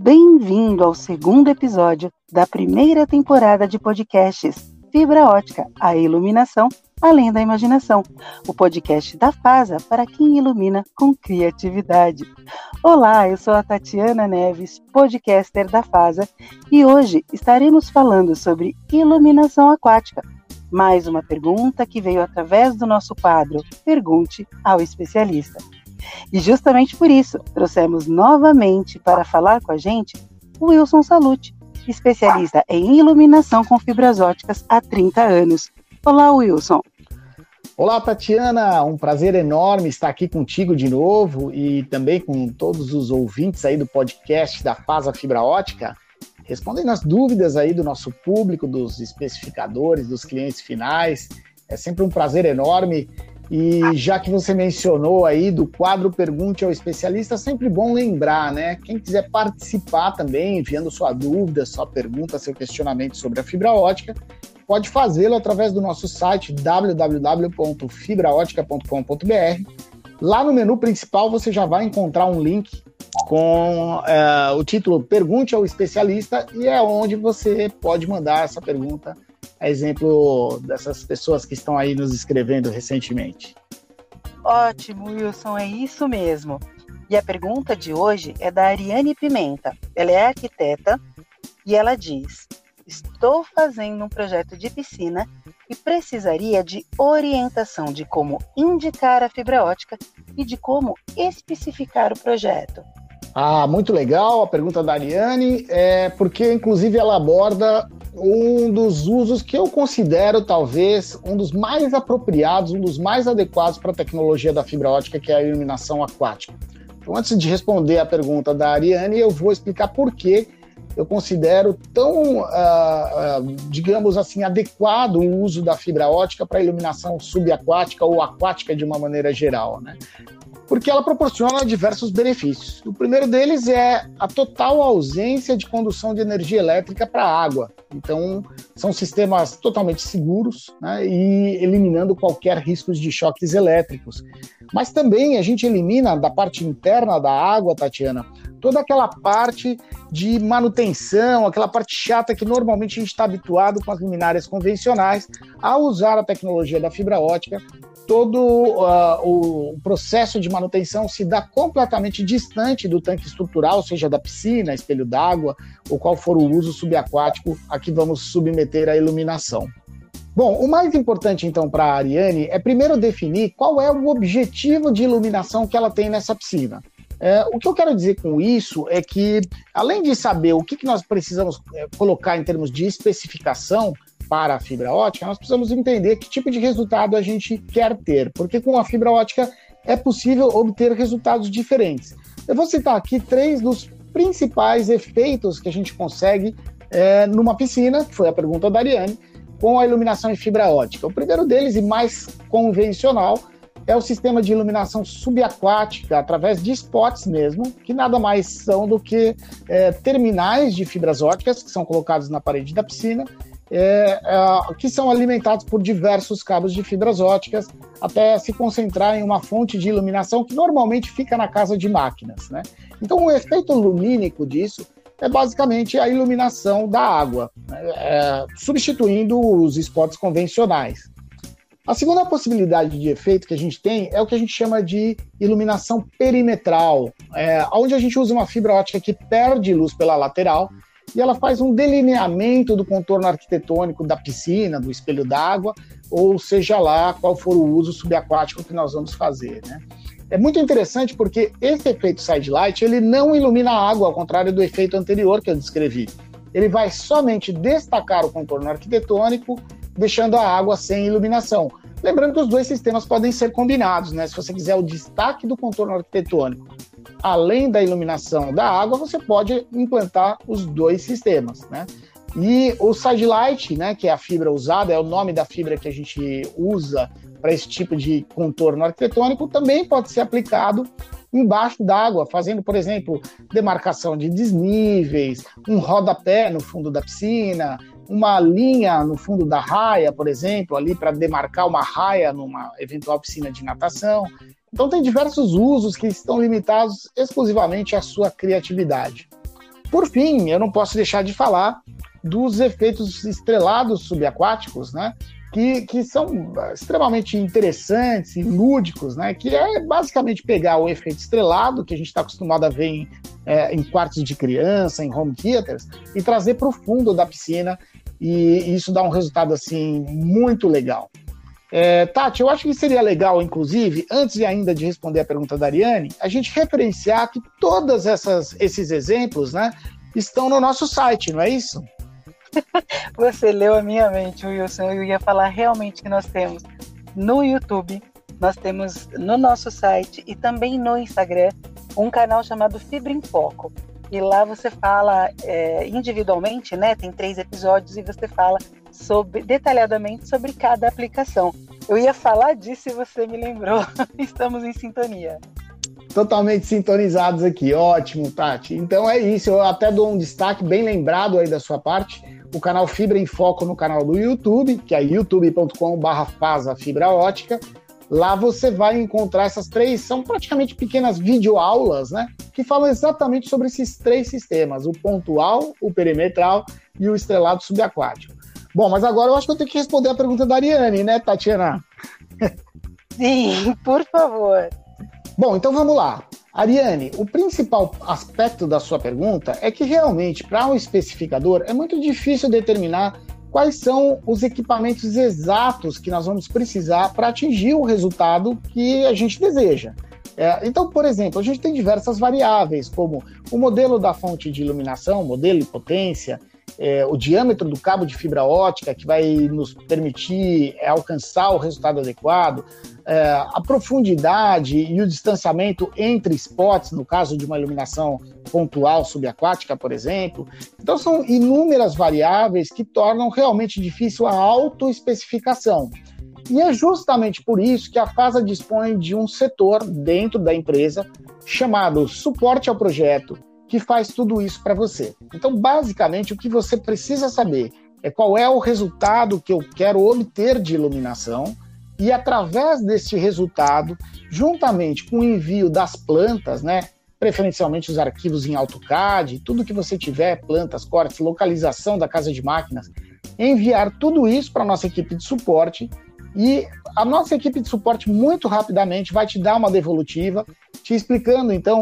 Bem-vindo ao segundo episódio da primeira temporada de podcasts Fibra Ótica, a iluminação além da imaginação. O podcast da FASA para quem ilumina com criatividade. Olá, eu sou a Tatiana Neves, podcaster da FASA, e hoje estaremos falando sobre iluminação aquática. Mais uma pergunta que veio através do nosso quadro Pergunte ao Especialista. E justamente por isso, trouxemos novamente para falar com a gente o Wilson Salute, especialista em iluminação com fibras óticas há 30 anos. Olá, Wilson. Olá, Tatiana. Um prazer enorme estar aqui contigo de novo e também com todos os ouvintes aí do podcast da Fasa Fibra Ótica, respondendo as dúvidas aí do nosso público, dos especificadores, dos clientes finais. É sempre um prazer enorme e já que você mencionou aí do quadro Pergunte ao Especialista, sempre bom lembrar, né? Quem quiser participar também, enviando sua dúvida, sua pergunta, seu questionamento sobre a fibra ótica, pode fazê-lo através do nosso site www.fibraótica.com.br. Lá no menu principal você já vai encontrar um link com é, o título Pergunte ao Especialista e é onde você pode mandar essa pergunta a exemplo dessas pessoas que estão aí nos escrevendo recentemente. Ótimo, Wilson, é isso mesmo. E a pergunta de hoje é da Ariane Pimenta. Ela é arquiteta e ela diz: Estou fazendo um projeto de piscina e precisaria de orientação de como indicar a fibra ótica e de como especificar o projeto. Ah, muito legal a pergunta da Ariane, é porque inclusive ela aborda um dos usos que eu considero talvez um dos mais apropriados, um dos mais adequados para a tecnologia da fibra ótica, que é a iluminação aquática. Então, antes de responder a pergunta da Ariane, eu vou explicar por que eu considero tão, uh, uh, digamos assim, adequado o uso da fibra ótica para iluminação subaquática ou aquática de uma maneira geral. Né? Porque ela proporciona diversos benefícios. O primeiro deles é a total ausência de condução de energia elétrica para a água. Então, são sistemas totalmente seguros né, e eliminando qualquer risco de choques elétricos. Mas também a gente elimina da parte interna da água, Tatiana, toda aquela parte de manutenção, aquela parte chata que normalmente a gente está habituado com as luminárias convencionais a usar a tecnologia da fibra ótica todo uh, o processo de manutenção se dá completamente distante do tanque estrutural, seja da piscina, espelho d'água, ou qual for o uso subaquático a que vamos submeter a iluminação. Bom, o mais importante então para a Ariane é primeiro definir qual é o objetivo de iluminação que ela tem nessa piscina. É, o que eu quero dizer com isso é que, além de saber o que, que nós precisamos é, colocar em termos de especificação, para a fibra ótica, nós precisamos entender que tipo de resultado a gente quer ter, porque com a fibra ótica é possível obter resultados diferentes. Eu vou citar aqui três dos principais efeitos que a gente consegue é, numa piscina, que foi a pergunta da Ariane, com a iluminação em fibra ótica. O primeiro deles, e mais convencional, é o sistema de iluminação subaquática, através de spots mesmo, que nada mais são do que é, terminais de fibras óticas que são colocados na parede da piscina é, é, que são alimentados por diversos cabos de fibras óticas até se concentrar em uma fonte de iluminação que normalmente fica na casa de máquinas. Né? Então, o efeito lumínico disso é basicamente a iluminação da água, né? é, substituindo os spots convencionais. A segunda possibilidade de efeito que a gente tem é o que a gente chama de iluminação perimetral, é, onde a gente usa uma fibra ótica que perde luz pela lateral e ela faz um delineamento do contorno arquitetônico da piscina, do espelho d'água, ou seja lá qual for o uso subaquático que nós vamos fazer, né? É muito interessante porque esse efeito side light ele não ilumina a água, ao contrário do efeito anterior que eu descrevi. Ele vai somente destacar o contorno arquitetônico, deixando a água sem iluminação. Lembrando que os dois sistemas podem ser combinados, né? Se você quiser o destaque do contorno arquitetônico além da iluminação da água, você pode implantar os dois sistemas, né? E o side light, né, que é a fibra usada, é o nome da fibra que a gente usa para esse tipo de contorno arquitetônico, também pode ser aplicado embaixo d'água, fazendo, por exemplo, demarcação de desníveis, um rodapé no fundo da piscina, uma linha no fundo da raia, por exemplo, ali para demarcar uma raia numa eventual piscina de natação. Então tem diversos usos que estão limitados exclusivamente à sua criatividade. Por fim, eu não posso deixar de falar dos efeitos estrelados subaquáticos, né? Que, que são extremamente interessantes e lúdicos, né? Que é basicamente pegar o efeito estrelado, que a gente está acostumado a ver em, é, em quartos de criança, em home theaters, e trazer para o fundo da piscina, e, isso dá um resultado assim muito legal. É, Tati, eu acho que seria legal, inclusive, antes ainda de responder a pergunta da Ariane, a gente referenciar que todos esses exemplos né, estão no nosso site, não é isso? Você leu a minha mente, Wilson. Eu ia falar realmente que nós temos no YouTube, nós temos no nosso site e também no Instagram um canal chamado Fibra em Foco. E lá você fala é, individualmente, né? Tem três episódios e você fala sobre, detalhadamente sobre cada aplicação. Eu ia falar disso e você me lembrou. Estamos em sintonia. Totalmente sintonizados aqui, ótimo, Tati. Então é isso, eu até dou um destaque bem lembrado aí da sua parte, o canal Fibra em Foco no canal do YouTube, que é youtube.com/barra fibra ótica. Lá você vai encontrar essas três, são praticamente pequenas videoaulas, né? Que falam exatamente sobre esses três sistemas: o pontual, o perimetral e o estrelado subaquático. Bom, mas agora eu acho que eu tenho que responder a pergunta da Ariane, né, Tatiana? Sim, por favor. Bom, então vamos lá. Ariane, o principal aspecto da sua pergunta é que realmente, para um especificador, é muito difícil determinar quais são os equipamentos exatos que nós vamos precisar para atingir o resultado que a gente deseja. É, então, por exemplo, a gente tem diversas variáveis, como o modelo da fonte de iluminação, modelo e potência, é, o diâmetro do cabo de fibra ótica, que vai nos permitir é, alcançar o resultado adequado, é, a profundidade e o distanciamento entre spots, no caso de uma iluminação pontual subaquática, por exemplo. Então, são inúmeras variáveis que tornam realmente difícil a autoespecificação. E é justamente por isso que a FASA dispõe de um setor dentro da empresa chamado suporte ao projeto, que faz tudo isso para você. Então, basicamente, o que você precisa saber é qual é o resultado que eu quero obter de iluminação e através desse resultado, juntamente com o envio das plantas, né, preferencialmente os arquivos em AutoCAD, tudo que você tiver, plantas, cortes, localização da casa de máquinas, enviar tudo isso para a nossa equipe de suporte e a nossa equipe de suporte muito rapidamente vai te dar uma devolutiva, te explicando então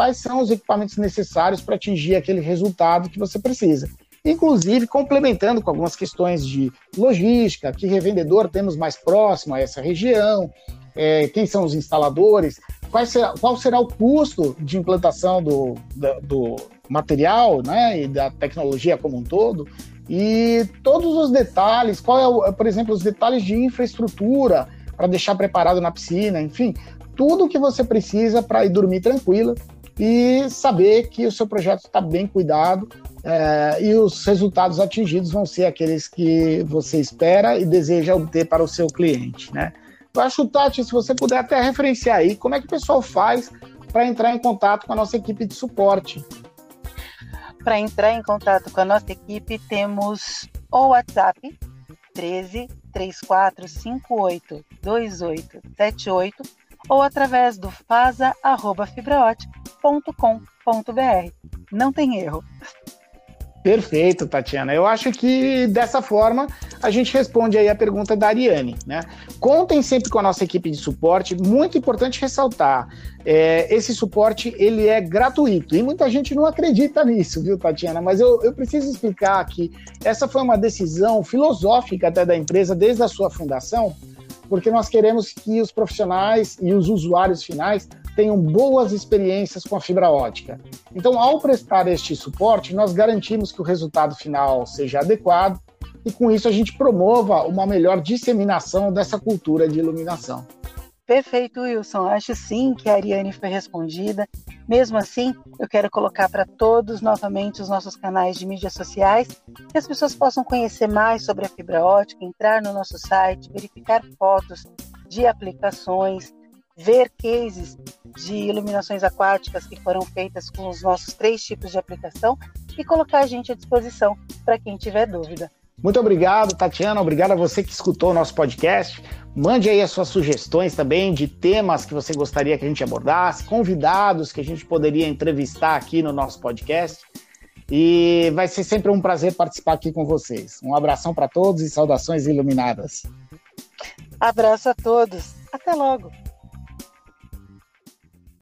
quais são os equipamentos necessários para atingir aquele resultado que você precisa. Inclusive complementando com algumas questões de logística, que revendedor temos mais próximo a essa região, é, quem são os instaladores, será, qual será o custo de implantação do, do, material né, e da tecnologia como um todo, e todos os detalhes, qual é, o, por exemplo, os detalhes de infraestrutura para deixar preparado na piscina, enfim, tudo que você precisa para ir dormir tranquila e saber que o seu projeto está bem cuidado é, e os resultados atingidos vão ser aqueles que você espera e deseja obter para o seu cliente, né? Eu acho, Tati, se você puder até referenciar aí, como é que o pessoal faz para entrar em contato com a nossa equipe de suporte? Para entrar em contato com a nossa equipe, temos o WhatsApp 13 34 58 28 78 ou através do fasa@fibraótica.com.br. Não tem erro. Perfeito, Tatiana. Eu acho que dessa forma a gente responde aí a pergunta da Ariane. Né? Contem sempre com a nossa equipe de suporte. Muito importante ressaltar, é, esse suporte ele é gratuito e muita gente não acredita nisso, viu, Tatiana? Mas eu, eu preciso explicar que essa foi uma decisão filosófica até da empresa desde a sua fundação, porque nós queremos que os profissionais e os usuários finais tenham boas experiências com a fibra ótica. Então, ao prestar este suporte, nós garantimos que o resultado final seja adequado e, com isso, a gente promova uma melhor disseminação dessa cultura de iluminação. Perfeito, Wilson. Acho sim que a Ariane foi respondida. Mesmo assim, eu quero colocar para todos novamente os nossos canais de mídias sociais, que as pessoas possam conhecer mais sobre a fibra ótica, entrar no nosso site, verificar fotos de aplicações, ver cases de iluminações aquáticas que foram feitas com os nossos três tipos de aplicação e colocar a gente à disposição para quem tiver dúvida. Muito obrigado, Tatiana. Obrigado a você que escutou o nosso podcast. Mande aí as suas sugestões também de temas que você gostaria que a gente abordasse, convidados que a gente poderia entrevistar aqui no nosso podcast. E vai ser sempre um prazer participar aqui com vocês. Um abração para todos e saudações iluminadas. Abraço a todos. Até logo.